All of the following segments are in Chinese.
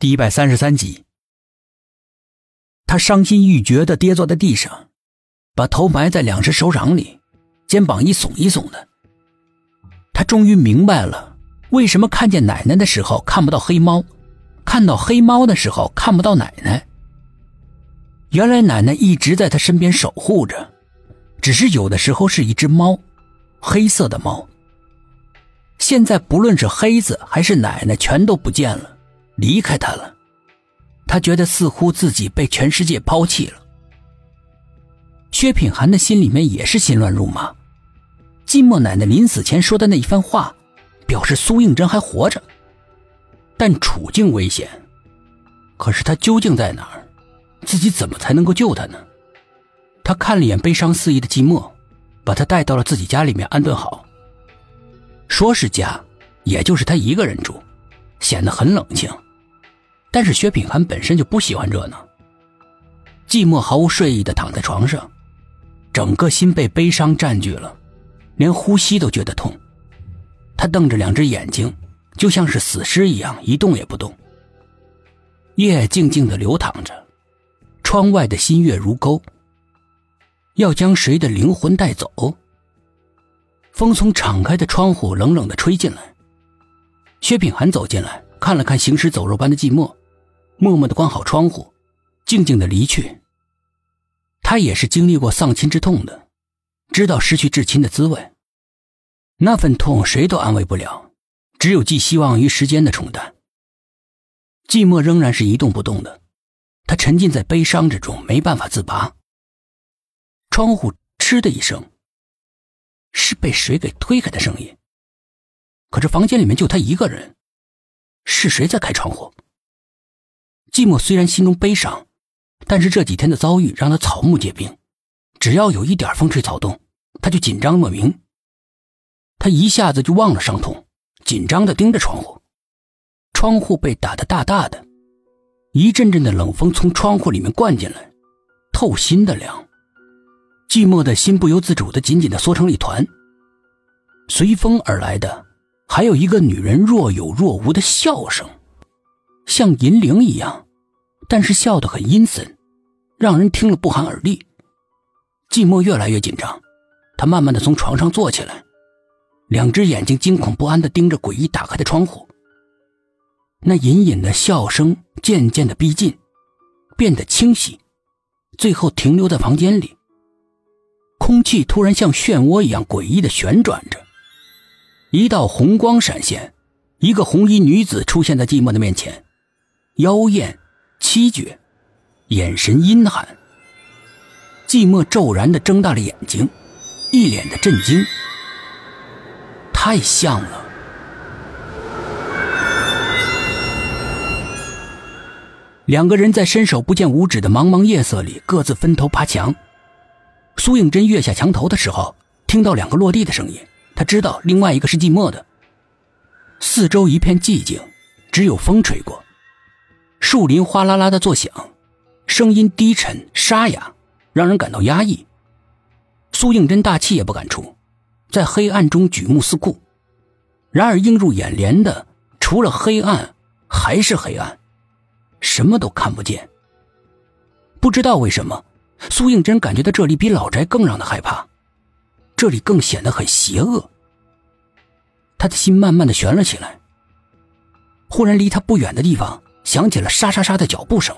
第一百三十三集，他伤心欲绝的跌坐在地上，把头埋在两只手掌里，肩膀一耸一耸的。他终于明白了，为什么看见奶奶的时候看不到黑猫，看到黑猫的时候看不到奶奶。原来奶奶一直在他身边守护着，只是有的时候是一只猫，黑色的猫。现在不论是黑子还是奶奶，全都不见了。离开他了，他觉得似乎自己被全世界抛弃了。薛品涵的心里面也是心乱如麻。寂寞奶奶临死前说的那一番话，表示苏应真还活着，但处境危险。可是他究竟在哪儿？自己怎么才能够救他呢？他看了眼悲伤肆意的寂寞，把他带到了自己家里面安顿好。说是家，也就是他一个人住，显得很冷清。但是薛品涵本身就不喜欢热闹，寂寞毫无睡意的躺在床上，整个心被悲伤占据了，连呼吸都觉得痛。他瞪着两只眼睛，就像是死尸一样一动也不动。夜静静的流淌着，窗外的新月如钩，要将谁的灵魂带走？风从敞开的窗户冷冷的吹进来。薛品涵走进来，看了看行尸走肉般的寂寞。默默的关好窗户，静静的离去。他也是经历过丧亲之痛的，知道失去至亲的滋味。那份痛谁都安慰不了，只有寄希望于时间的冲淡。寂寞仍然是一动不动的，他沉浸在悲伤之中，没办法自拔。窗户嗤的一声，是被谁给推开的声音。可是房间里面就他一个人，是谁在开窗户？寂寞虽然心中悲伤，但是这几天的遭遇让他草木皆兵，只要有一点风吹草动，他就紧张莫名。他一下子就忘了伤痛，紧张的盯着窗户。窗户被打得大大的，一阵阵的冷风从窗户里面灌进来，透心的凉。寂寞的心不由自主的紧紧的缩成了一团。随风而来的，还有一个女人若有若无的笑声，像银铃一样。但是笑得很阴森，让人听了不寒而栗。寂寞越来越紧张，他慢慢的从床上坐起来，两只眼睛惊恐不安的盯着诡异打开的窗户。那隐隐的笑声渐渐的逼近，变得清晰，最后停留在房间里。空气突然像漩涡一样诡异的旋转着，一道红光闪现，一个红衣女子出现在寂寞的面前，妖艳。七绝，眼神阴寒。寂寞骤然的睁大了眼睛，一脸的震惊。太像了。两个人在伸手不见五指的茫茫夜色里各自分头爬墙。苏应真跃下墙头的时候，听到两个落地的声音，他知道另外一个是寂寞的。四周一片寂静，只有风吹过。树林哗啦啦的作响，声音低沉沙哑，让人感到压抑。苏应真大气也不敢出，在黑暗中举目四顾，然而映入眼帘的除了黑暗还是黑暗，什么都看不见。不知道为什么，苏应真感觉到这里比老宅更让他害怕，这里更显得很邪恶。他的心慢慢的悬了起来。忽然，离他不远的地方。响起了沙沙沙的脚步声，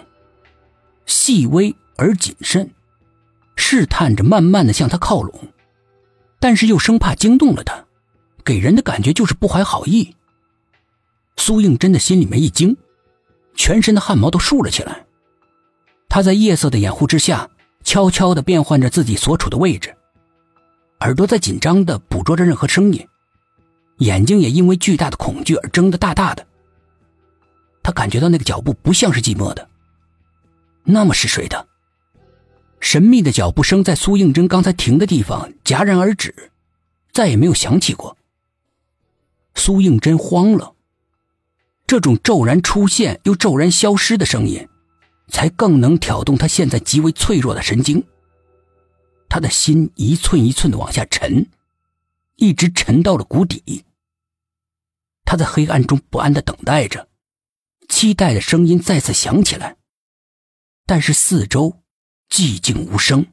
细微而谨慎，试探着慢慢的向他靠拢，但是又生怕惊动了他，给人的感觉就是不怀好意。苏应真的心里面一惊，全身的汗毛都竖了起来。他在夜色的掩护之下，悄悄的变换着自己所处的位置，耳朵在紧张的捕捉着任何声音，眼睛也因为巨大的恐惧而睁得大大的。他感觉到那个脚步不像是寂寞的，那么是谁的？神秘的脚步声在苏应真刚才停的地方戛然而止，再也没有响起过。苏应真慌了，这种骤然出现又骤然消失的声音，才更能挑动他现在极为脆弱的神经。他的心一寸一寸的往下沉，一直沉到了谷底。他在黑暗中不安的等待着。期待的声音再次响起来，但是四周寂静无声。